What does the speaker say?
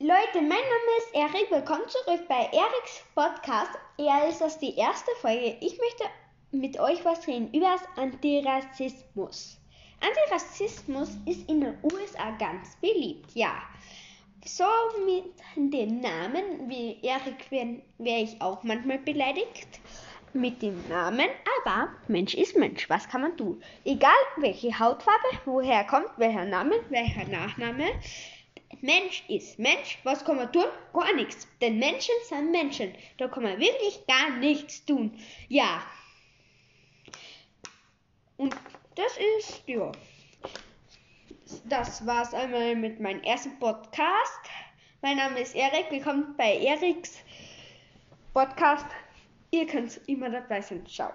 Leute, mein Name ist Erik. Willkommen zurück bei Eriks Podcast. Ja, ist das die erste Folge. Ich möchte mit euch was reden über das Antirassismus. Antirassismus ist in den USA ganz beliebt, ja. So mit den Namen wie Erik wäre wär ich auch manchmal beleidigt mit dem Namen, aber Mensch ist Mensch. Was kann man tun? Egal welche Hautfarbe, woher kommt, welcher Name, welcher Nachname. Mensch ist Mensch. Was kann man tun? Gar nichts. Denn Menschen sind Menschen. Da kann man wirklich gar nichts tun. Ja. Und das ist, ja. Das war's einmal mit meinem ersten Podcast. Mein Name ist Erik. Willkommen bei Eriks Podcast. Ihr könnt immer dabei sein. Ciao.